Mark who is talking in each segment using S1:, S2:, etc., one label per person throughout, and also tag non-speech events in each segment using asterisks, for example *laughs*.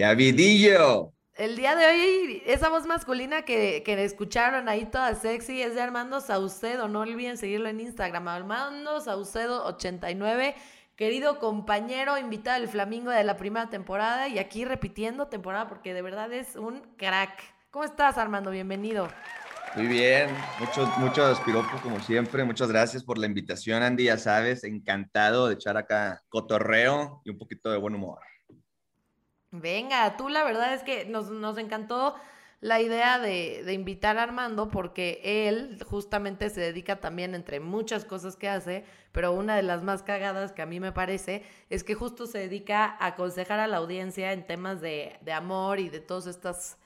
S1: ¡Qué avidillo!
S2: El día de hoy, esa voz masculina que, que escucharon ahí toda sexy es de Armando Saucedo. No olviden seguirlo en Instagram, Armando Saucedo89. Querido compañero, invitado del Flamingo de la primera temporada y aquí repitiendo temporada porque de verdad es un crack. ¿Cómo estás, Armando? Bienvenido.
S1: Muy bien, muchos, muchos piropos como siempre. Muchas gracias por la invitación, Andy. Ya sabes, encantado de echar acá cotorreo y un poquito de buen humor.
S2: Venga, tú la verdad es que nos, nos encantó la idea de, de, invitar a Armando porque él justamente se dedica también entre muchas cosas que hace, pero una de las más cagadas que a mí me parece es que justo se dedica a aconsejar a la audiencia en temas de, de amor y de todas estas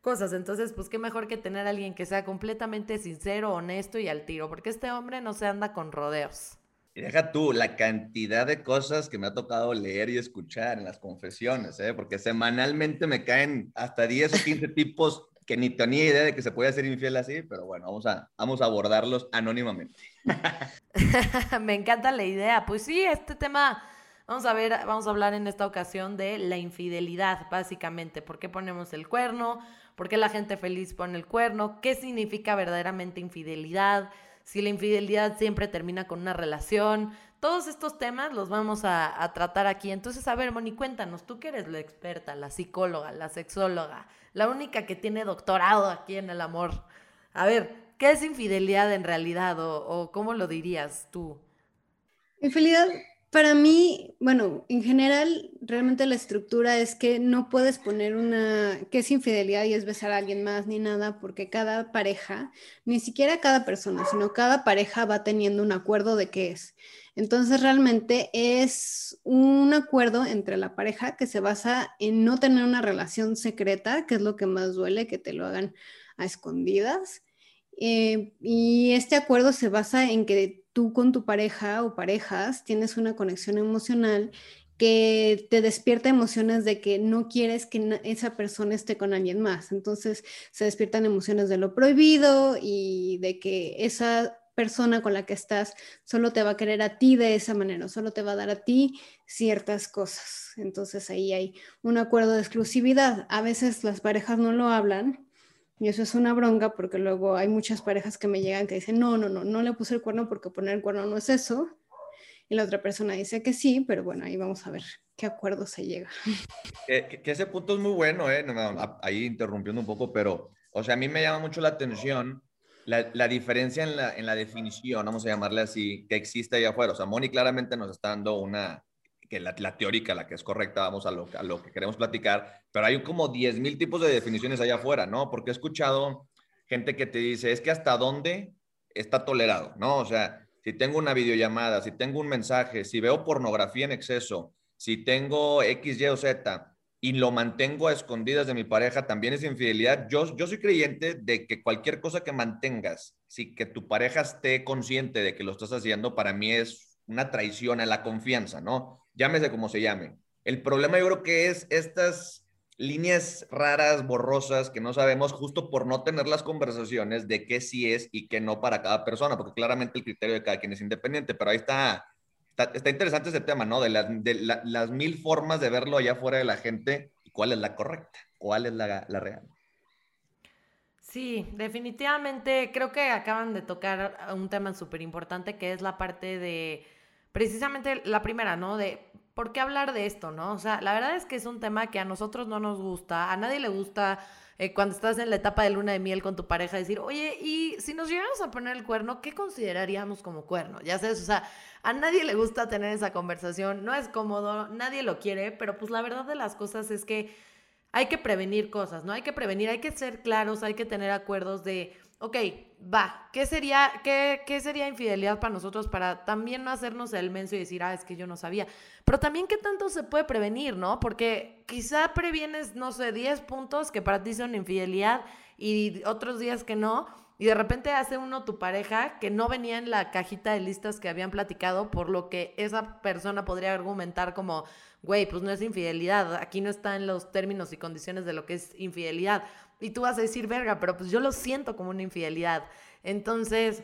S2: cosas. Entonces, pues qué mejor que tener a alguien que sea completamente sincero, honesto y al tiro, porque este hombre no se anda con rodeos.
S1: Deja tú la cantidad de cosas que me ha tocado leer y escuchar en las confesiones, ¿eh? porque semanalmente me caen hasta 10 o 15 tipos que ni tenía idea de que se puede ser infiel así, pero bueno, vamos a, vamos a abordarlos anónimamente. *laughs*
S2: me encanta la idea. Pues sí, este tema Vamos a ver, vamos a hablar en esta ocasión de la infidelidad, básicamente. ¿Por qué ponemos el cuerno? ¿Por qué la gente feliz pone el cuerno? ¿Qué significa verdaderamente infidelidad? Si la infidelidad siempre termina con una relación. Todos estos temas los vamos a, tratar aquí. Entonces, a ver, Moni, cuéntanos, tú que eres la experta, la psicóloga, la sexóloga, la única que tiene doctorado aquí en el amor. A ver, ¿qué es infidelidad en realidad o cómo lo dirías tú?
S3: Infidelidad para mí, bueno, en general, realmente la estructura es que no puedes poner una, que es infidelidad y es besar a alguien más ni nada, porque cada pareja, ni siquiera cada persona, sino cada pareja va teniendo un acuerdo de qué es. Entonces, realmente es un acuerdo entre la pareja que se basa en no tener una relación secreta, que es lo que más duele, que te lo hagan a escondidas. Eh, y este acuerdo se basa en que tú con tu pareja o parejas tienes una conexión emocional que te despierta emociones de que no quieres que esa persona esté con alguien más. Entonces se despiertan emociones de lo prohibido y de que esa persona con la que estás solo te va a querer a ti de esa manera, solo te va a dar a ti ciertas cosas. Entonces ahí hay un acuerdo de exclusividad. A veces las parejas no lo hablan y eso es una bronca porque luego hay muchas parejas que me llegan que dicen, no, no, no, no le puse el cuerno porque poner el cuerno no es eso. Y la otra persona dice que sí, pero bueno, ahí vamos a ver qué acuerdo se llega. *laughs*
S1: Que, que ese punto es muy bueno, ¿eh? ahí interrumpiendo un poco, pero, o sea, a mí me llama mucho la atención la, la, diferencia en la, en la definición, vamos a llamarle así, que existe allá afuera. O sea, Moni claramente nos está dando una, la, la, teórica, la que es correcta, vamos a lo, a lo que queremos platicar, pero hay como 10 mil tipos de definiciones allá afuera, ¿no? Porque he escuchado gente que te dice, es que hasta dónde está tolerado, ¿no? O sea, si tengo una videollamada, si tengo un mensaje, si veo pornografía en exceso, si tengo X, Y o Z y lo mantengo a escondidas de mi pareja, también es infidelidad. Yo, yo soy creyente de que cualquier cosa que mantengas, si que tu pareja esté consciente de que lo estás haciendo, para mí es una traición a la confianza, ¿no? Llámese como se llame. El problema yo creo que es estas líneas raras, borrosas, que no sabemos justo por no tener las conversaciones de qué sí es y qué no para cada persona, porque claramente el criterio de cada quien es independiente, pero ahí está, está, interesante ese tema, ¿no? De, de las mil formas de verlo allá fuera de la gente y cuál es la correcta, cuál es la, la real.
S2: Sí, definitivamente creo que acaban de tocar un tema súper importante que es la parte de precisamente la primera, ¿no? De por qué hablar de esto, ¿no? O sea, la verdad es que es un tema que a nosotros no nos gusta, a nadie le gusta eh, cuando estás en la etapa de luna de miel con tu pareja decir, oye, y si nos llegamos a poner el cuerno, ¿qué consideraríamos como cuerno? Ya sabes, o sea, a nadie le gusta tener esa conversación, no es cómodo, nadie lo quiere, pero pues la verdad de las cosas es que hay que prevenir cosas, ¿no? Hay que prevenir, hay que ser claros, hay que tener acuerdos de ok, va, ¿qué sería, qué, qué sería infidelidad para nosotros para también no hacernos el menso y decir, ah, es que yo no sabía? Pero también qué tanto se puede prevenir, ¿no? Porque quizá previenes, no sé, 10 puntos que para ti son infidelidad y otros días que no. Y de repente hace uno tu pareja que no venía en la cajita de listas que habían platicado, por lo que esa persona podría argumentar como, güey, pues no es infidelidad, aquí no está en los términos y condiciones de lo que es infidelidad. Y tú vas a decir, verga, pero pues yo lo siento como una infidelidad. Entonces,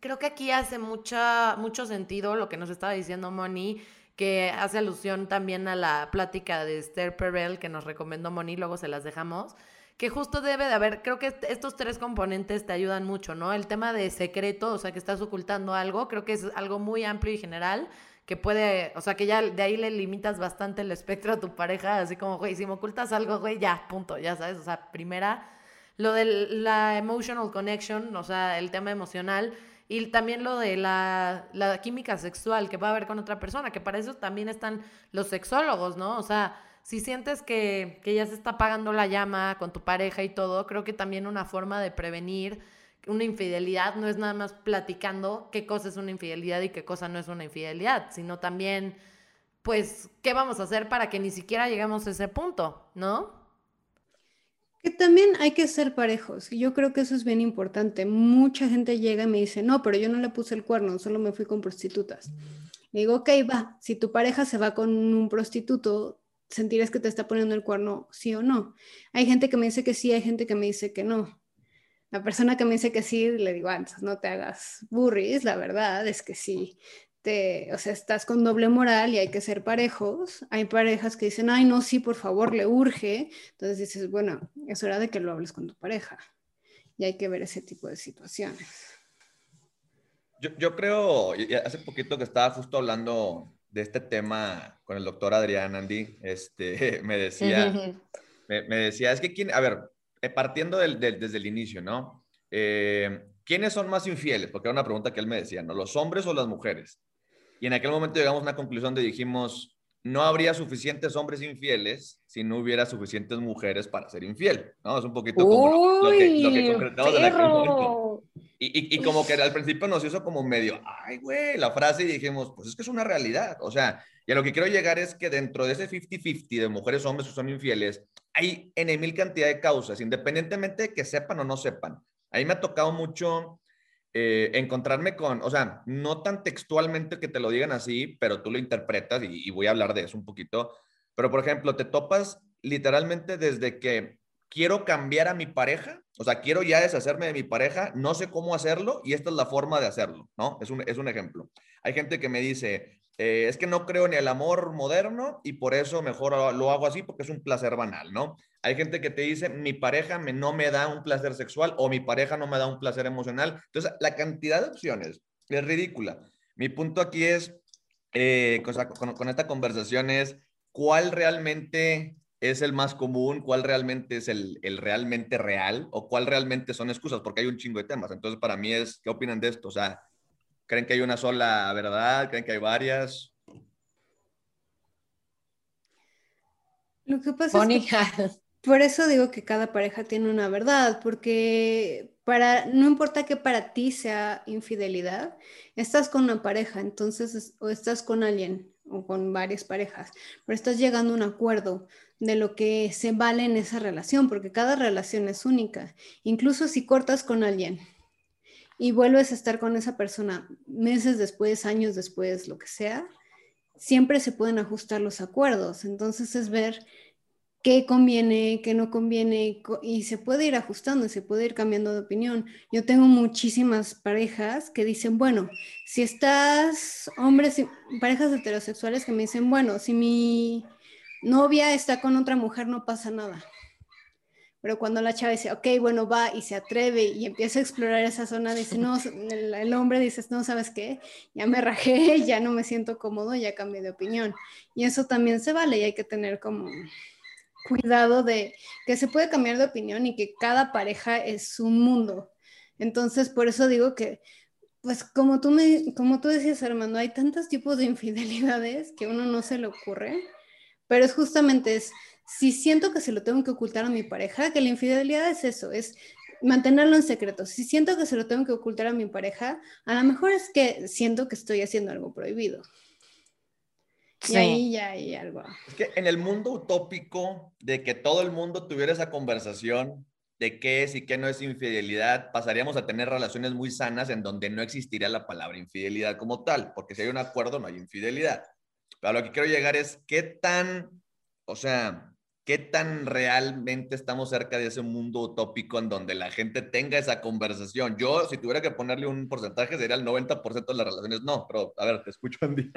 S2: Creo que aquí hace mucha, mucho sentido lo que nos estaba diciendo Moni, que hace alusión también a la plática de Esther Perel que nos recomendó Moni, luego se las dejamos, que justo debe de haber, creo que estos tres componentes te ayudan mucho, ¿no? El tema de secreto, o sea, que estás ocultando algo, creo que es algo muy amplio y general, que puede, o sea, que ya de ahí le limitas bastante el espectro a tu pareja, así como, güey, si me ocultas algo, güey, ya, punto, ya sabes, o sea, primera, lo de la emotional connection, o sea, el tema emocional, y también lo de la, la química sexual que va a haber con otra persona, que para eso también están los sexólogos, ¿no? O sea, si sientes que, que ya se está apagando la llama con tu pareja y todo, creo que también una forma de prevenir una infidelidad no es nada más platicando qué cosa es una infidelidad y qué cosa no es una infidelidad, sino también, pues, qué vamos a hacer para que ni siquiera lleguemos a ese punto, ¿no?
S3: Que también hay que ser parejos. Yo creo que eso es bien importante. Mucha gente llega y me dice, no, pero yo no le puse el cuerno, solo me fui con prostitutas. Le digo, ok, va, si tu pareja se va con un prostituto, sentirás que te está poniendo el cuerno, sí o no. Hay gente que me dice que sí, hay gente que me dice que no. La persona que me dice que sí, le digo, antes ah, no te hagas burris, la verdad es que sí, te, o sea, estás con doble moral y hay que ser parejos. Hay parejas que dicen, ay, no, sí, por favor, le urge. Entonces dices, bueno, es hora de que lo hables con tu pareja. Y hay que ver ese tipo de situaciones.
S1: Yo, yo creo, hace poquito que estaba justo hablando de este tema con el doctor Adrián Andy, este, *laughs* me decía, me, me, decía, es que, ¿quién, a ver, partiendo del, desde el inicio, ¿no? Eh, ¿Quiénes son más infieles? Porque era una pregunta que él me decía, ¿no? ¿Los hombres o las mujeres? Y en aquel momento llegamos a una conclusión de dijimos, no habría suficientes hombres infieles si no hubiera suficientes mujeres para ser infiel, ¿no? Es un poquito como lo, que, lo que concretamos en aquel momento. Y, y, como que al principio nos hizo como medio, ay, güey, la frase y dijimos, pues es que es una realidad. O sea, y a lo que quiero llegar es que dentro de ese 50-50 de mujeres hombres que son infieles, hay en mil cantidad de causas, independientemente de que sepan o no sepan. Ahí me ha tocado mucho eh, encontrarme con, o sea, no tan textualmente que te lo digan así, pero tú lo interpretas y, y voy a hablar de eso un poquito. Pero, por ejemplo, te topas literalmente desde que quiero cambiar a mi pareja, o sea, quiero ya deshacerme de mi pareja, no sé cómo hacerlo y esta es la forma de hacerlo, ¿no? Es un, es un ejemplo. Hay gente que me dice, eh, es que no creo en el amor moderno y por eso mejor lo hago así porque es un placer banal, ¿no? Hay gente que te dice, mi pareja me, no me da un placer sexual o mi pareja no me da un placer emocional. Entonces, la cantidad de opciones es ridícula. Mi punto aquí es, eh, con, con esta conversación es, ¿cuál realmente es el más común, cuál realmente es el, el, realmente real o cuál realmente son excusas, porque hay un chingo de temas. Entonces, para mí es, ¿qué opinan de esto? O sea, ¿Creen que hay una sola verdad? ¿Creen que hay varias?
S3: Lo que pasa es que por eso digo que cada pareja tiene una verdad, porque para no importa que para ti sea infidelidad, estás con una pareja, entonces o estás con alguien o con varias parejas, pero estás llegando a un acuerdo de lo que se vale en esa relación, porque cada relación es única. Incluso si cortas con alguien y vuelves a estar con esa persona meses después, años después, lo que sea, siempre se pueden ajustar los acuerdos. Entonces es ver qué conviene, qué no conviene y se puede ir ajustando, se puede ir cambiando de opinión. Yo tengo muchísimas parejas que dicen, bueno, si estás, hombres, parejas heterosexuales que me dicen, bueno, si mi novia está con otra mujer no pasa nada. Pero cuando la chava dice, ok, bueno, va y se atreve y empieza a explorar esa zona, dice, no, el, hombre dice, no, ¿sabes qué? Ya me rajé, *laughs* ya no me siento cómodo, ya cambié de opinión. Y eso también se vale y hay que tener como cuidado de que se puede cambiar de opinión y que cada pareja es un mundo. Entonces, por eso digo que, pues como tú, me, como tú decías, Armando, hay tantos tipos de infidelidades que uno no se le ocurre, pero es justamente es si siento que se lo tengo que ocultar a mi pareja, que la infidelidad es eso, es mantenerlo en secreto. Si siento que se lo tengo que ocultar a mi pareja, a lo mejor es que siento que estoy haciendo algo prohibido. Y ahí ya hay algo.
S1: Es que en el mundo utópico de que todo el mundo tuviera esa conversación de qué es y qué no es infidelidad, pasaríamos a tener relaciones muy sanas en donde no existiría la palabra infidelidad como tal, porque si hay un acuerdo no hay infidelidad. Pero a lo que quiero llegar es qué tan, o sea, ¿qué tan realmente estamos cerca de ese mundo utópico en donde la gente tenga esa conversación? Yo, si tuviera que ponerle un porcentaje, sería el 90% de las relaciones. No, pero a ver, te escucho, Andy.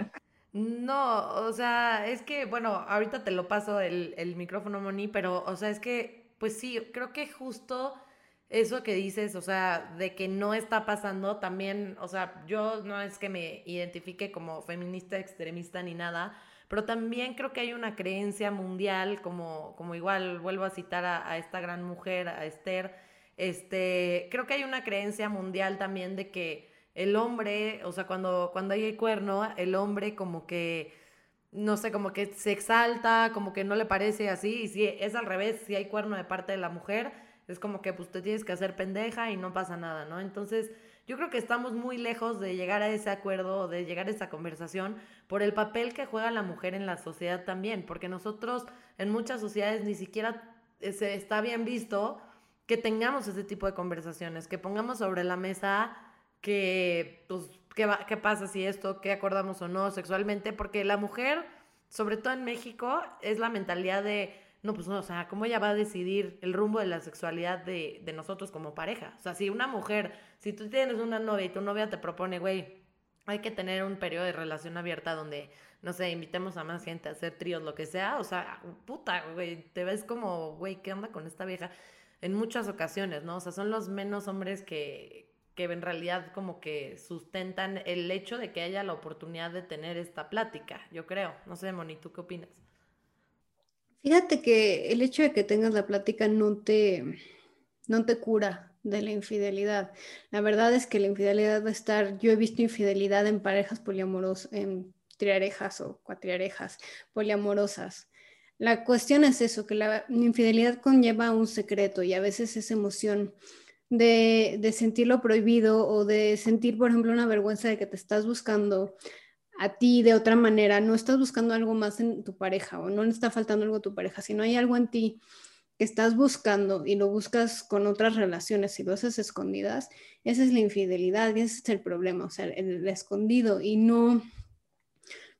S2: No, o sea, es que, bueno, ahorita te lo paso el, el micrófono, Moni, pero, o sea, es que, pues sí, creo que justo eso que dices, o sea, de que no está pasando, también, o sea, yo no es que me identifique como feminista extremista ni nada, pero también creo que hay una creencia mundial, como, como igual vuelvo a citar a, esta gran mujer, a Esther, este, creo que hay una creencia mundial también de que el hombre, o sea, cuando, cuando hay cuerno, el hombre como que, no sé, como que se exalta, como que no le parece así, y si es al revés, si hay cuerno de parte de la mujer, es como que pues te tienes que hacer pendeja y no pasa nada, ¿no? Entonces, yo creo que estamos muy lejos de llegar a ese acuerdo, de llegar a esa conversación, por el papel que juega la mujer en la sociedad también, porque nosotros en muchas sociedades ni siquiera eh, se está bien visto que tengamos ese tipo de conversaciones, que pongamos sobre la mesa que, pues, qué, va, qué pasa si esto, qué acordamos o no sexualmente, porque la mujer, sobre todo en México, es la mentalidad de no, pues no, o sea, ¿cómo ella va a decidir el rumbo de la sexualidad de, de, nosotros como pareja? O sea, si una mujer, si tú tienes una novia y tu novia te propone, güey, hay que tener un periodo de relación abierta donde, no sé, invitemos a más gente a hacer tríos, lo que sea, o sea, puta, güey, te ves como, güey, ¿qué onda con esta vieja? En muchas ocasiones, ¿no? O sea, son los menos hombres que, que en realidad como que sustentan el hecho de que haya la oportunidad de tener esta plática, yo creo. No sé, Moni, ¿tú qué opinas?
S3: Fíjate que el hecho de que tengas la plática no te, no te cura de la infidelidad. La verdad es que la infidelidad va a estar, yo he visto infidelidad en parejas poliamorosas, en triarejas o cuatriarejas poliamorosas. La cuestión es eso, que la infidelidad conlleva un secreto y a veces esa emoción de, de sentirlo prohibido o de sentir, por ejemplo, una vergüenza de que te estás buscando a ti de otra manera, no estás buscando algo más en tu pareja o no le está faltando algo a tu pareja, sino hay algo en ti que estás buscando y lo buscas con otras relaciones y lo haces escondidas, esa es la infidelidad y ese es el problema, o sea, el, escondido y no,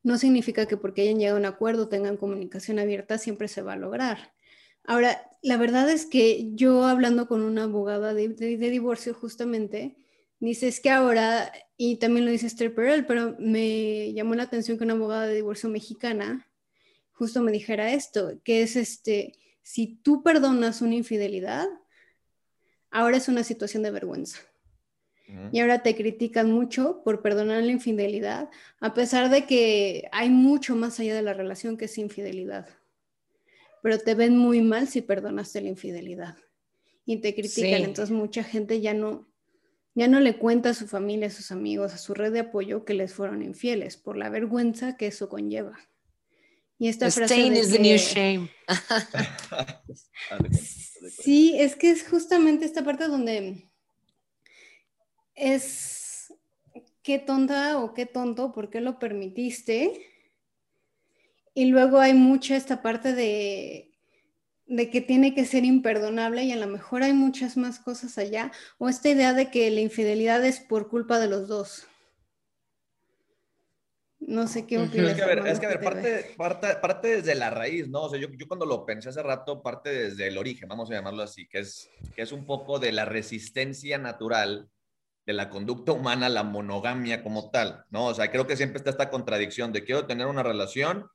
S3: no significa que porque hayan llegado a un acuerdo, tengan comunicación abierta, siempre se va a lograr. Ahora, la verdad es que yo hablando con una abogada de, de, de divorcio justamente, Dice, que ahora, y también lo dice Esther Perel, pero me llamó la atención que una abogada de divorcio mexicana justo me dijera esto, que es este, si tú perdonas una infidelidad, ahora es una situación de vergüenza. Y ahora te critican mucho por perdonar la infidelidad, a pesar de que hay mucho más allá de la relación que es infidelidad. Pero te ven muy mal si perdonaste la infidelidad. Y te critican, entonces mucha gente ya no, ya no le cuenta a su familia, a sus amigos, a su red de apoyo que les fueron infieles por la vergüenza que eso conlleva. Y esta frase de is the new shame. *laughs* sí, es que es justamente esta parte donde es qué tonta o qué tonto, ¿por qué lo permitiste? Y luego hay mucha esta parte de de que tiene que ser imperdonable y a lo mejor hay muchas más cosas allá, o esta idea de que la infidelidad es por culpa de los dos. No sé qué opinas.
S1: Es que a ver, es que a ver parte, parte, parte, desde la raíz, ¿no? O sea, yo, yo, cuando lo pensé hace rato, parte desde el origen, vamos a llamarlo así, que es, que es un poco de la resistencia natural de la conducta humana a la monogamia como tal, ¿no? O sea, creo que siempre está esta contradicción de quiero tener una relación,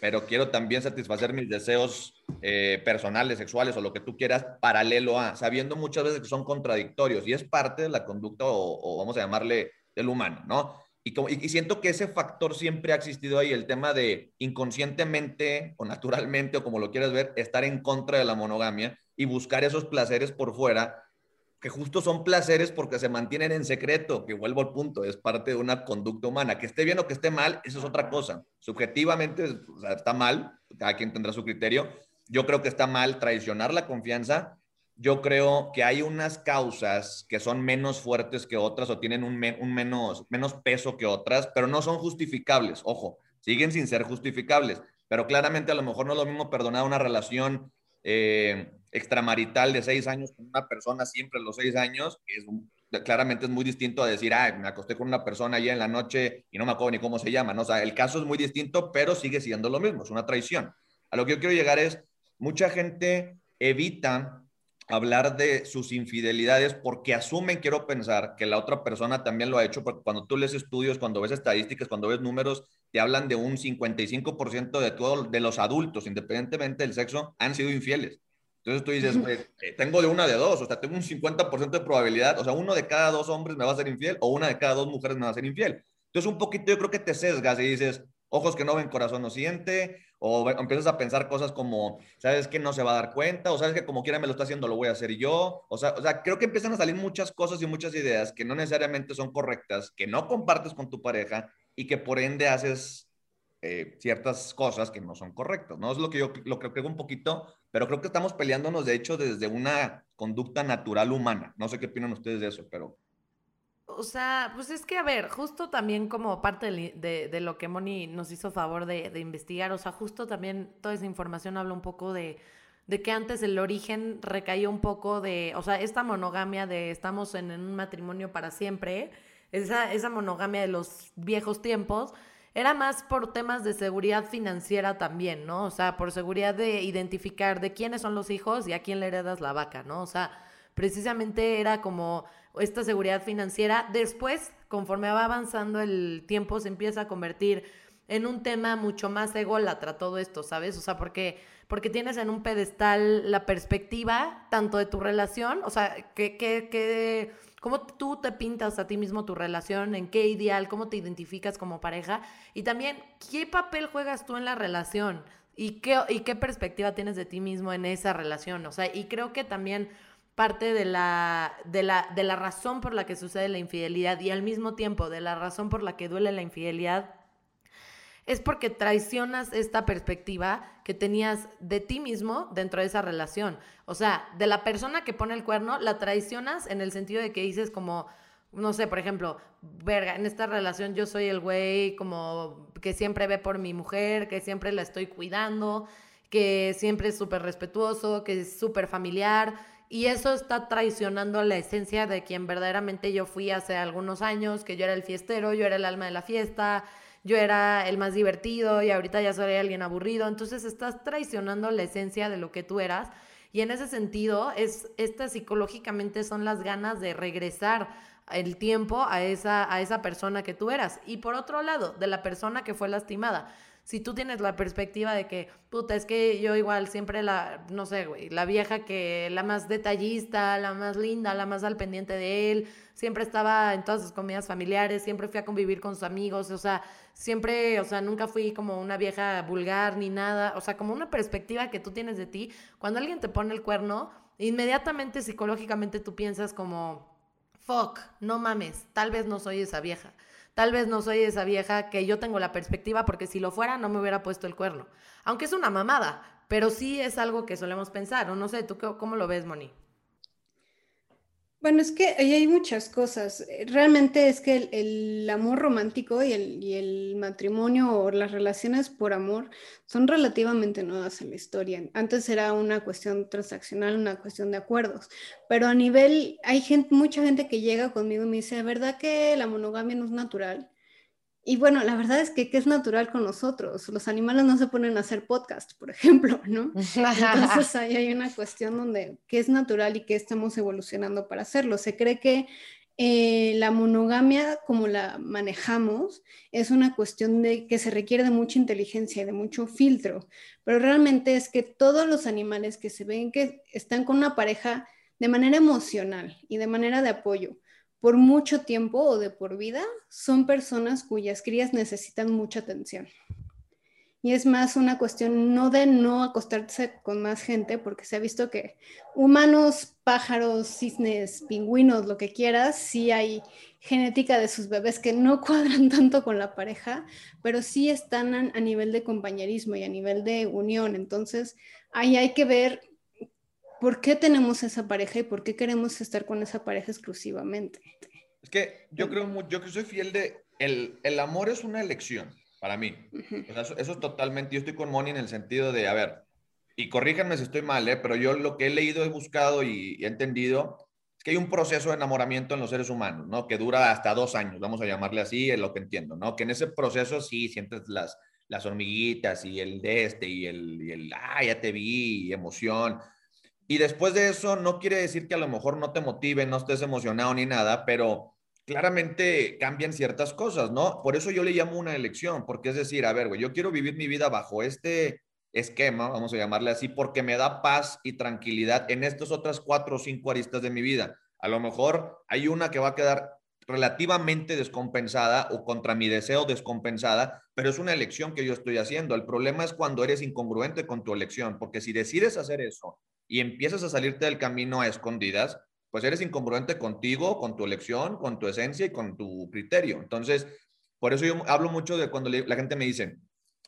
S1: pero quiero también satisfacer mis deseos eh, personales, sexuales o lo que tú quieras, paralelo a, sabiendo muchas veces que son contradictorios y es parte de la conducta o, vamos a llamarle del humano, ¿no? Y, como, y, siento que ese factor siempre ha existido ahí, el tema de inconscientemente o naturalmente o como lo quieras ver, estar en contra de la monogamia y buscar esos placeres por fuera que justo son placeres porque se mantienen en secreto, que vuelvo al punto, es parte de una conducta humana. Que esté bien o que esté mal, eso es otra cosa. Subjetivamente está mal, cada quien tendrá su criterio. Yo creo que está mal traicionar la confianza. Yo creo que hay unas causas que son menos fuertes que otras o tienen un, un menos, menos peso que otras, pero no son justificables. Ojo, siguen sin ser justificables. Pero claramente a lo mejor no es lo mismo perdonar una relación eh, extramarital de seis años con una persona siempre los seis años, es claramente es muy distinto a decir, ah, me acosté con una persona ayer en la noche y no me acuerdo ni cómo se llama, ¿no? O sea, el caso es muy distinto, pero sigue siendo lo mismo, es una traición. A lo que yo quiero llegar es, mucha gente evita hablar de sus infidelidades porque asumen, quiero pensar, que la otra persona también lo ha hecho, porque cuando tú lees estudios, cuando ves estadísticas, cuando ves números, te hablan de un 55% de, todo, de los adultos, independientemente del sexo, han sido infieles. Entonces tú dices, eh, tengo de una de dos, o sea, tengo un 50% de probabilidad, o sea, uno de cada dos hombres me va a ser infiel o una de cada dos mujeres me va a ser infiel. Entonces un poquito yo creo que te sesgas y dices, ojos que no ven, corazón no siente, o empiezas a pensar cosas como, ¿sabes que no se va a dar cuenta? O sabes que como quiera me lo está haciendo, lo voy a hacer yo. O sea, o sea, creo que empiezan a salir muchas cosas y muchas ideas que no necesariamente son correctas, que no compartes con tu pareja y que por ende haces eh, ciertas cosas que no son correctas, ¿no? Es lo que yo lo que creo un poquito, pero creo que estamos peleándonos, de hecho, desde una conducta natural humana. No sé qué opinan ustedes de eso, pero...
S2: O sea, pues es que, a ver, justo también como parte de, lo que Moni nos hizo favor de, investigar, o sea, justo también toda esa información habla un poco de, de que antes el origen recayó un poco de, o sea, esta monogamia de estamos en, un matrimonio para siempre, esa, esa monogamia de los viejos tiempos, era más por temas de seguridad financiera también, ¿no? O sea, por seguridad de identificar de quiénes son los hijos y a quién le heredas la vaca, ¿no? O sea, precisamente era como esta seguridad financiera. Después, conforme va avanzando el tiempo, se empieza a convertir en un tema mucho más ególatra todo esto, ¿sabes? O sea, porque, porque tienes en un pedestal la perspectiva tanto de tu relación, o sea, que, que, que, cómo tú te pintas a ti mismo tu relación, en qué ideal, cómo te identificas como pareja y también qué papel juegas tú en la relación y qué, y qué perspectiva tienes de ti mismo en esa relación, o sea, y creo que también parte de la, de, la, de la razón por la que sucede la infidelidad y al mismo tiempo de la razón por la que duele la infidelidad es porque traicionas esta perspectiva que tenías de ti mismo dentro de esa relación. O sea, de la persona que pone el cuerno, la traicionas en el sentido de que dices como, no sé, por ejemplo, verga, en esta relación yo soy el güey como que siempre ve por mi mujer, que siempre la estoy cuidando, que siempre es súper respetuoso, que es súper familiar y eso está traicionando la esencia de quien verdaderamente yo fui hace algunos años, que yo era el fiestero, yo era el alma de la fiesta, yo era el más divertido y ahorita ya soy alguien aburrido. Entonces estás traicionando la esencia de lo que tú eras. Y en ese sentido, es, estas psicológicamente son las ganas de regresar el tiempo a esa, a esa persona que tú eras. Y por otro lado, de la persona que fue lastimada si tú tienes la perspectiva de que, puta, es que yo igual siempre la, no sé, güey, la vieja que, la más detallista, la más linda, la más al pendiente de él, siempre estaba en todas sus comidas familiares, siempre fui a convivir con sus amigos, o sea, siempre, o sea, nunca fui como una vieja vulgar ni nada, o sea, como una perspectiva que tú tienes de ti, cuando alguien te pone el cuerno, inmediatamente psicológicamente tú piensas como, fuck, no mames, tal vez no soy esa vieja. Tal vez no soy esa vieja que yo tengo la perspectiva porque si lo fuera no me hubiera puesto el cuerno. Aunque es una mamada, pero sí es algo que solemos pensar. O no sé, ¿tú cómo lo ves, Moni?
S3: Bueno, es que ahí hay muchas cosas. Realmente es que el, amor romántico y el, matrimonio o las relaciones por amor son relativamente nuevas en la historia. Antes era una cuestión transaccional, una cuestión de acuerdos, pero a nivel, hay mucha gente que llega conmigo y me dice, ¿verdad que la monogamia no es natural? Y bueno, la verdad es que, es natural con nosotros. Los animales no se ponen a hacer podcast, por *laughs* ejemplo, ¿no? Entonces ahí hay una cuestión donde qué es natural y qué estamos evolucionando para hacerlo. Se cree que eh, la monogamia, como la manejamos, es una cuestión de que se requiere de mucha inteligencia y de mucho filtro, pero realmente es que todos los animales que se ven que están con una pareja de manera emocional y de manera de apoyo, por mucho tiempo o de por vida son personas cuyas crías necesitan mucha atención. Y es más una cuestión no de no acostarse con más gente, porque se ha visto que humanos, pájaros, cisnes, pingüinos, lo que quieras, sí hay genética de sus bebés que no *laughs* cuadran tanto con la pareja, pero sí están a, nivel de compañerismo y a nivel de unión. Entonces, ahí hay que ver ¿por qué tenemos esa pareja y por qué queremos estar con esa pareja exclusivamente?
S1: Es que yo creo, yo que soy fiel de, el, el amor es una elección para mí. eso, es totalmente, yo estoy con Moni en el sentido de, a ver, y corríjanme si estoy mal, ¿eh? pero yo lo que he leído, he buscado y, he entendido es que hay un proceso de enamoramiento en los seres humanos, ¿no? Que dura hasta dos años, vamos a llamarle así, es lo que entiendo, ¿no? Que en ese proceso sí sientes las, las hormiguitas y el de este y el, y el, ah, ya te vi, y emoción. Y después de eso, no quiere decir que a lo mejor no te motive, no estés emocionado ni nada, pero claramente cambian ciertas cosas, ¿no? Por eso yo le llamo una elección, porque es decir, a ver, güey, yo quiero vivir mi vida bajo este esquema, vamos a llamarle así, porque me da paz y tranquilidad en estas otras cuatro o cinco aristas de mi vida. A lo mejor hay una que va a quedar relativamente descompensada o contra mi deseo descompensada, pero es una elección que yo estoy haciendo. El problema es cuando eres incongruente con tu elección, porque si decides hacer eso y empiezas a salirte del camino a escondidas, pues eres incongruente contigo, con tu elección, con tu esencia y con tu criterio. Entonces, por eso yo hablo mucho de cuando la gente me dice,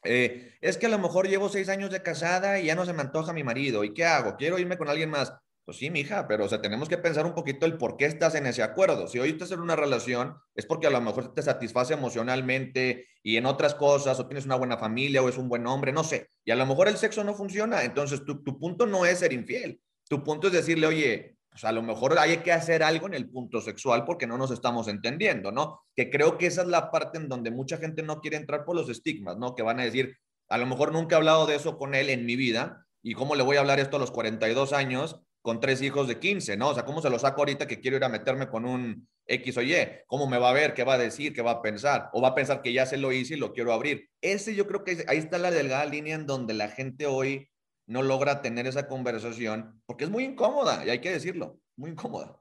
S1: eh, es que a lo mejor llevo seis años de casada y ya no se me antoja mi marido. ¿Y qué hago? Quiero irme con alguien más. Pues sí, mija, pero o sea, tenemos que pensar un poquito el por qué estás en ese acuerdo. Si hoy estás en una relación, es porque a lo mejor te satisface emocionalmente y en otras cosas, o tienes una buena familia, o es un buen hombre, no sé. Y a lo mejor el sexo no funciona. Entonces, tu, tu punto no es ser infiel. Tu punto es decirle, oye, pues a lo mejor hay que hacer algo en el punto sexual porque no nos estamos entendiendo, ¿no? Que creo que esa es la parte en donde mucha gente no quiere entrar por los estigmas, ¿no? Que van a decir, a lo mejor nunca he hablado de eso con él en mi vida y cómo le voy a hablar esto a los 42 años con tres hijos de 15, ¿no? O sea, ¿cómo se lo saco ahorita que quiero ir a meterme con un X o Y? ¿Cómo me va a ver? ¿Qué va a decir? ¿Qué va a pensar? ¿O va a pensar que ya se lo hice y lo quiero abrir? Ese yo creo que ahí está la delgada línea en donde la gente hoy no logra tener esa conversación porque es muy incómoda, y hay que decirlo, muy incómoda.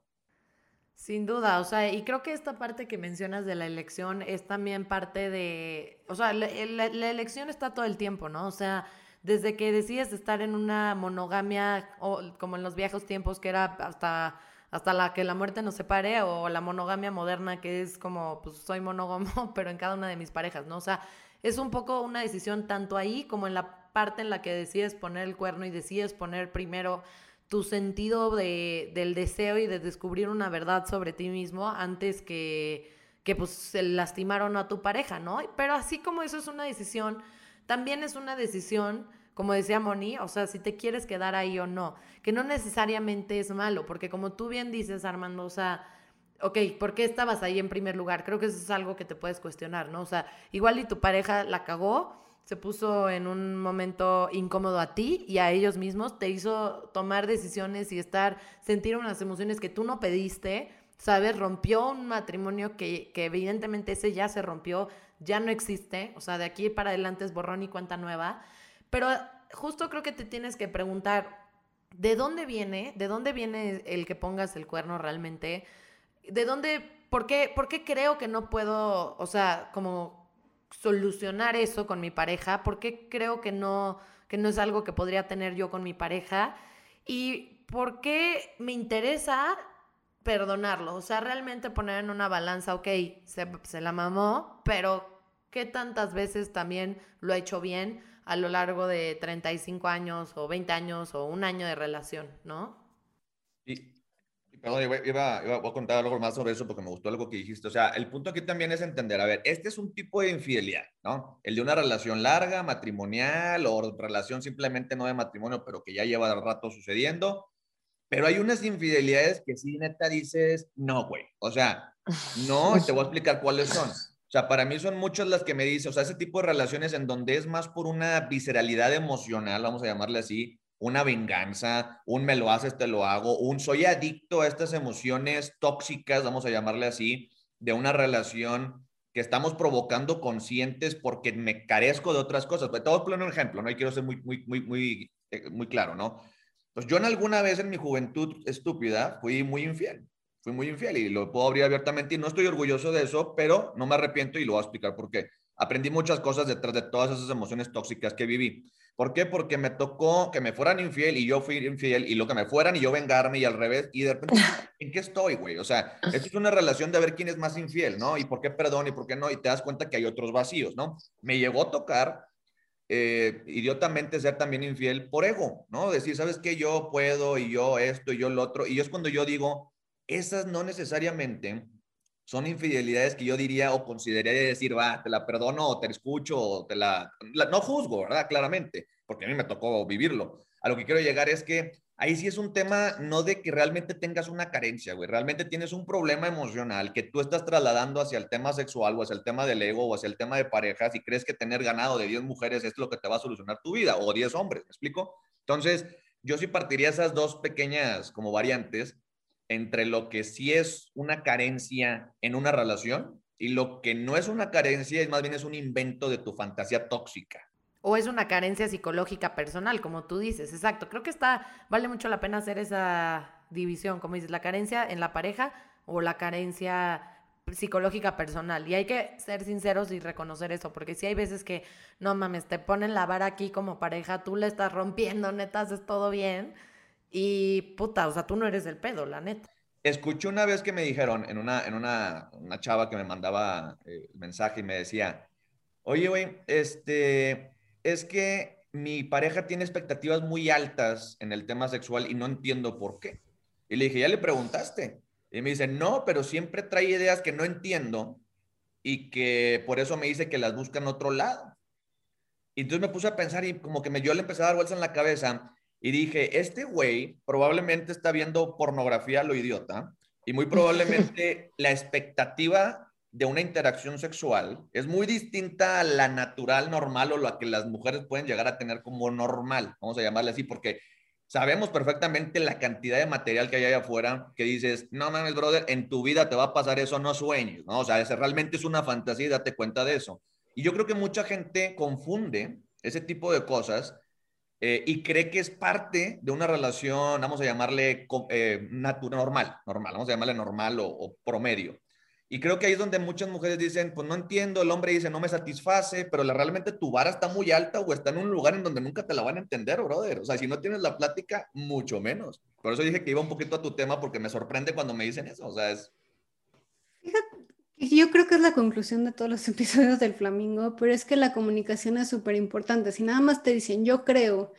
S2: Sin duda, o sea, y creo que esta parte que mencionas de la elección es también parte de, o sea, la, la elección está todo el tiempo, ¿no? O sea, desde que decides estar en una monogamia, o como en los viejos tiempos, que era hasta, hasta la que la muerte nos separe, o la monogamia moderna, que es como, pues soy monógamo, *laughs* pero en cada una de mis parejas, ¿no? O sea, es un poco una decisión tanto ahí como en la parte en la que decides poner el cuerno y decides poner primero tu sentido de, del deseo y de descubrir una verdad sobre ti mismo antes que, que pues lastimar o no a tu pareja, ¿no? Pero así como eso es una decisión también es una decisión, como decía Moni, o sea, si te quieres quedar ahí o no, que no necesariamente es malo, porque como tú bien dices, Armando, o sea, ok, ¿por qué estabas ahí en primer lugar? Creo que eso es algo que te puedes cuestionar, ¿no? O sea, igual y tu pareja la cagó, se puso en un momento incómodo a ti y a ellos mismos, te hizo tomar decisiones y estar, sentir unas emociones que tú no pediste, ¿sabes? Rompió un matrimonio que, que evidentemente ese ya se rompió, ya no existe, o sea, de aquí para adelante es borrón y cuenta nueva, pero justo creo que te tienes que preguntar, ¿de dónde viene? ¿De dónde viene el que pongas el cuerno realmente? ¿De dónde, por qué, por qué creo que no puedo, o sea, como solucionar eso con mi pareja? ¿Por qué creo que no, que no es algo que podría tener yo con mi pareja? ¿Y por qué me interesa perdonarlo, o sea, realmente poner en una balanza, ok, se, se, la mamó, pero ¿qué tantas veces también lo ha hecho bien a lo largo de 35 años o 20 años o un año de relación, ¿no?
S1: Y, perdón, iba, iba, a contar algo más sobre eso porque me gustó algo que dijiste. O sea, el punto aquí también es entender, a ver, este es un tipo de infidelidad, ¿no? El de una relación larga, matrimonial o relación simplemente no de matrimonio, pero que ya lleva rato sucediendo pero hay unas infidelidades que sí, neta, dices, no, güey. O sea, no, y te voy a explicar cuáles son. O sea, para mí son muchas las que me dicen, o sea, ese tipo de relaciones en donde es más por una visceralidad emocional, vamos a llamarle así, una venganza, un me lo haces, te lo hago, un soy adicto a estas emociones tóxicas, vamos a llamarle así, de una relación que estamos provocando conscientes porque me carezco de otras cosas. Pero poner un ejemplo, ¿no? Y quiero ser muy, muy, muy, muy, eh, muy claro, ¿no? Pues yo en alguna vez en mi juventud estúpida fui muy infiel, fui muy infiel y lo puedo abrir abiertamente y no estoy orgulloso de eso, pero no me arrepiento y lo voy a explicar por qué. Aprendí muchas cosas detrás de todas esas emociones tóxicas que viví. ¿Por qué? Porque me tocó que me fueran infiel y yo fui infiel y lo que me fueran y yo vengarme y al revés. Y de repente, *laughs* ¿en qué estoy, güey? O sea, esto es una relación de ver quién es más infiel, ¿no? Y por qué perdón y por qué no. Y te das cuenta que hay otros vacíos, ¿no? Me llegó a tocar eh, idiotamente ser también infiel por ego, ¿no? Decir, ¿sabes qué? Yo puedo y yo esto y yo lo otro. Y es cuando yo digo, esas no necesariamente son infidelidades que yo diría o consideraría decir, va, te la perdono o te escucho o te la, la... No juzgo, ¿verdad? Claramente, porque a mí me tocó vivirlo. A lo que quiero llegar es que ahí sí es un tema no de que realmente tengas una carencia, güey, realmente tienes un problema emocional que tú estás trasladando hacia el tema sexual o hacia el tema del ego o hacia el tema de parejas y crees que tener ganado de 10 mujeres es lo que te va a solucionar tu vida o 10 hombres, ¿me explico? Entonces, yo sí partiría esas dos pequeñas como variantes entre lo que sí es una carencia en una relación y lo que no es una carencia, es más bien es un invento de tu fantasía tóxica.
S2: O es una carencia psicológica personal, como tú dices. Exacto. Creo que está, vale mucho la pena hacer esa división, como dices, la carencia en la pareja o la carencia psicológica personal. Y hay que ser sinceros y reconocer eso, porque si hay veces que, no mames, te ponen la vara aquí como pareja, tú le estás rompiendo, neta, haces todo bien y puta, o sea, tú no eres el pedo, la neta.
S1: Escuché una vez que me dijeron, en una, en una, una chava que me mandaba el eh, mensaje y me decía, oye, güey, este, es que mi pareja tiene expectativas muy altas en el tema sexual y no entiendo por qué. Y le dije, ¿ya le preguntaste? Y me dice, no, pero siempre trae ideas que no entiendo y que por eso me dice que las busca en otro lado. Y entonces me puse a pensar y como que me yo le empecé a dar vueltas en la cabeza y dije, este güey probablemente está viendo pornografía a lo idiota y muy *laughs* probablemente la expectativa de una interacción sexual es muy distinta a la natural, normal o la que las mujeres pueden llegar a tener como normal, vamos a llamarle así, porque sabemos perfectamente la cantidad de material que hay allá afuera que dices, no mames, brother, en tu vida te va a pasar eso, no sueños, ¿no? O sea, ese realmente es una fantasía y date cuenta de eso. Y yo creo que mucha gente confunde ese tipo de cosas eh, y cree que es parte de una relación, vamos a llamarle eh, normal, normal, vamos a llamarle normal o, promedio. Y creo que ahí es donde muchas mujeres dicen, pues no entiendo, el hombre dice, no me satisface, pero la, realmente tu vara está muy alta o está en un lugar en donde nunca te la van a entender, brother. O sea, si no tienes la plática, mucho menos. Por eso dije que iba un poquito a tu tema porque me sorprende cuando me dicen eso. O sea, es...
S3: Yo creo que es la conclusión de todos los *laughs* episodios del Flamingo, pero es que la comunicación es súper importante. Si nada más te dicen, yo creo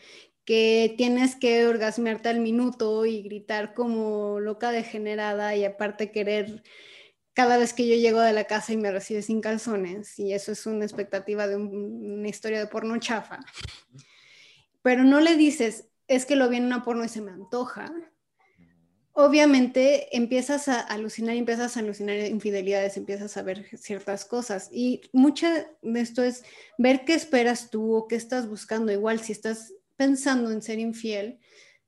S3: que tienes que orgasmearte al minuto y gritar como loca degenerada y aparte querer cada vez que yo llego de la casa y me recibe sin calzones, y eso es una expectativa de una historia de porno chafa. Pero no le dices, es que lo vi en una porno y se me antoja, obviamente empiezas a alucinar, empiezas a alucinar infidelidades, empiezas a ver ciertas cosas. Y mucho de esto es ver qué esperas tú o qué estás buscando. Igual si estás pensando en ser infiel,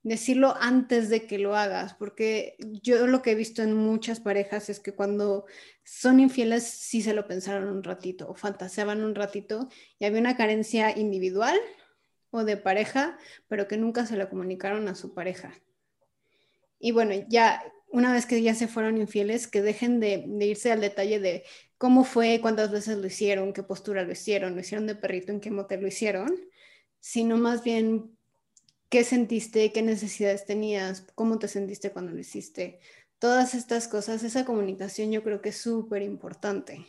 S3: decirlo antes de que lo hagas, porque yo lo que he visto en muchas parejas es que cuando son infieles sí se lo pensaron un ratito o fantaseaban un ratito y había una carencia individual o de pareja, pero que nunca se lo comunicaron a su pareja. Y bueno, ya una vez que ya se fueron infieles, que dejen de, irse al detalle de cómo fue, cuántas veces lo hicieron, qué postura lo hicieron, lo hicieron de perrito, en qué motel lo hicieron, sino más bien qué sentiste, qué necesidades tenías, cómo te sentiste cuando lo hiciste. Todas estas cosas, esa comunicación yo creo que es súper importante.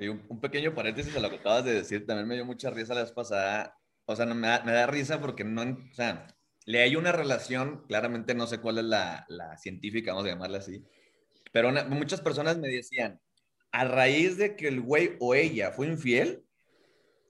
S1: Un, un, pequeño paréntesis a lo que acabas de decir, también me dio mucha risa la vez pasada. O sea, me da risa porque no, o sea, le hay una relación, claramente no sé cuál es la, científica, vamos a llamarla así, pero muchas personas me decían, a raíz de que el güey o ella fue infiel,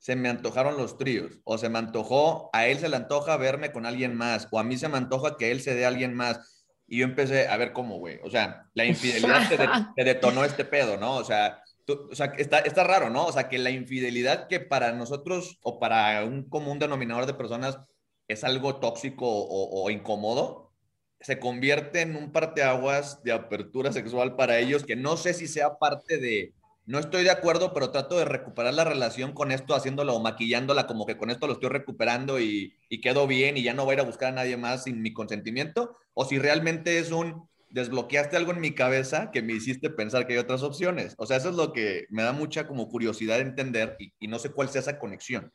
S1: se me antojaron los tríos, o se me antojó, a él se le antoja verme con alguien más, o a mí se me antoja que él se dé a alguien más. Y yo empecé a ver cómo, güey, o sea, la infidelidad te, *laughs* detonó este pedo, ¿no? O sea, o sea está, está raro, ¿no? O sea, que la infidelidad que para nosotros o para un común denominador de personas es algo tóxico o, incómodo, se convierte en un parteaguas de apertura sexual para ellos que no sé si sea parte de, no estoy de acuerdo, pero trato de recuperar la relación con esto, haciéndolo o maquillándola como que con esto lo estoy recuperando y, quedo bien y ya no voy a ir a buscar a nadie más sin mi consentimiento, o si realmente es un desbloqueaste algo en mi cabeza que me hiciste pensar que hay otras opciones. O sea, eso es lo que me da mucha como curiosidad de entender y, no sé cuál sea esa conexión.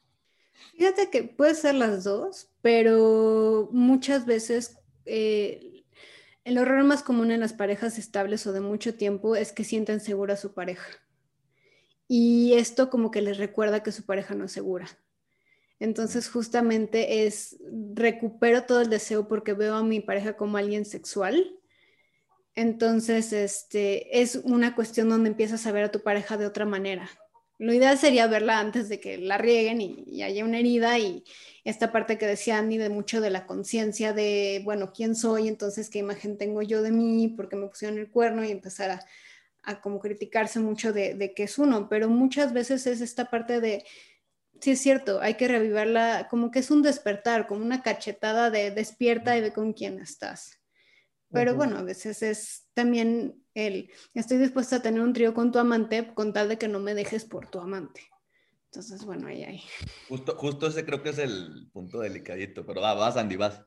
S3: Fíjate que puede ser las dos, pero muchas veces eh, el error más común en las parejas estables o de mucho tiempo es que sienten segura a su pareja. Y esto como que les recuerda que su pareja no es segura. Entonces justamente es, recupero todo el deseo porque veo a mi pareja como alguien sexual. Entonces, este, es una cuestión donde empiezas a ver a tu pareja de otra manera, lo ideal sería verla antes de que la rieguen y, haya una herida y esta parte que decía Andy de mucho de la conciencia de, bueno, ¿quién soy? Entonces, ¿qué imagen tengo yo de mí? ¿Por qué me pusieron el cuerno? Y empezar a, a como criticarse mucho de, de qué es uno. Pero muchas veces es esta parte de, sí es cierto, hay que revivirla como que es un despertar, como una cachetada de despierta y ve con quién estás. Pero bueno, a veces es también el, estoy dispuesta a tener un trío con tu amante con tal de que no me dejes por tu amante. Entonces, bueno, ahí, ahí.
S1: Justo, justo ese creo que es el punto delicadito, pero va, vas, Andy, vas.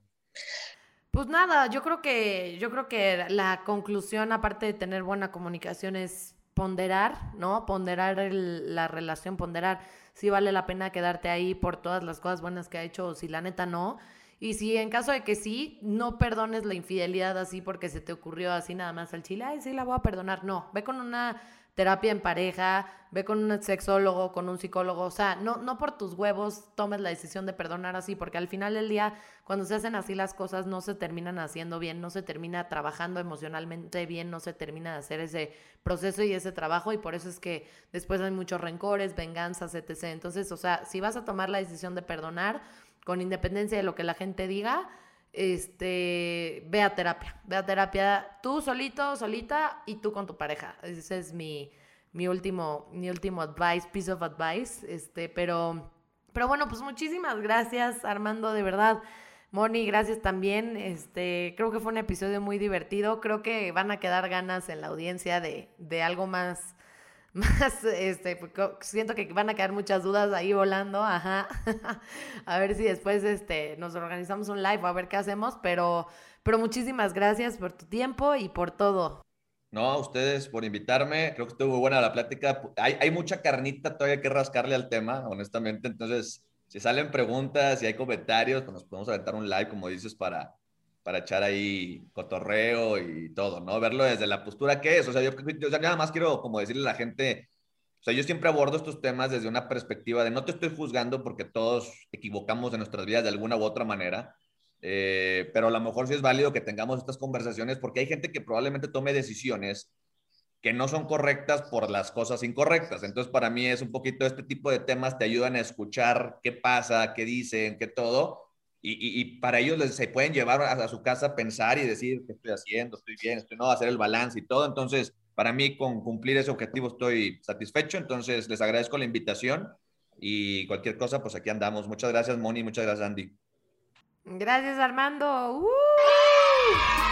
S2: Pues nada, yo creo que, yo creo que la conclusión, aparte de tener buena comunicación, es ponderar, ¿no? Ponderar la relación, ponderar si vale la pena quedarte ahí por todas las cosas buenas que ha hecho o si la neta no. Y si en caso de que sí, no perdones la infidelidad así porque se te ocurrió así nada más al chile, ay, sí la voy a perdonar. No, ve con una terapia en pareja, ve con un sexólogo, con un psicólogo, o sea, no, no por tus huevos tomes la decisión de perdonar así, porque al final del día, cuando se hacen así las cosas, no se terminan haciendo bien, no se termina trabajando emocionalmente bien, no se termina de hacer ese proceso y ese trabajo, y por eso es que después hay muchos rencores, venganzas, etc. Entonces, o sea, si vas a tomar la decisión de perdonar, con independencia de lo que la gente diga, este, ve a terapia, ve a terapia tú solito, solita y tú con tu pareja. Ese es mi, mi último, mi último advice, piece of advice, este, pero, pero bueno, pues muchísimas gracias Armando, de verdad. Moni, gracias también. Este, creo que fue un episodio muy divertido. Creo que van a quedar ganas en la audiencia de, de algo más, *laughs* más, este, siento que van a quedar muchas dudas ahí volando, ajá. *laughs* a ver si después, este, nos organizamos un live o a ver qué hacemos, pero, pero muchísimas gracias por tu tiempo y por todo.
S1: No, a ustedes por invitarme. Creo que estuvo buena la plática. Hay, hay mucha carnita todavía que rascarle al tema, honestamente. Entonces, si salen preguntas y hay comentarios, pues nos podemos aventar un live, como dices, para, para echar ahí cotorreo y todo, ¿no? Verlo desde la postura que es. O sea, yo, nada más quiero como decirle a la gente, o sea, yo siempre abordo estos temas desde una perspectiva de no te estoy juzgando porque todos equivocamos en nuestras vidas de alguna u otra manera, eh, pero a lo mejor sí es válido que tengamos estas conversaciones porque hay gente que probablemente tome decisiones que no son correctas por las cosas incorrectas. Entonces, para mí es un poquito este tipo de temas te ayudan a escuchar qué pasa, qué dicen, qué todo, y, para ellos les, se pueden llevar a, su casa a pensar y decir qué estoy haciendo, estoy bien, estoy no, hacer el balance y todo. Entonces, para mí con cumplir ese objetivo estoy satisfecho. Entonces, les agradezco la invitación y cualquier cosa, pues aquí andamos. Muchas gracias, Moni, muchas gracias, Andy.
S2: Gracias, Armando. ¡Uh!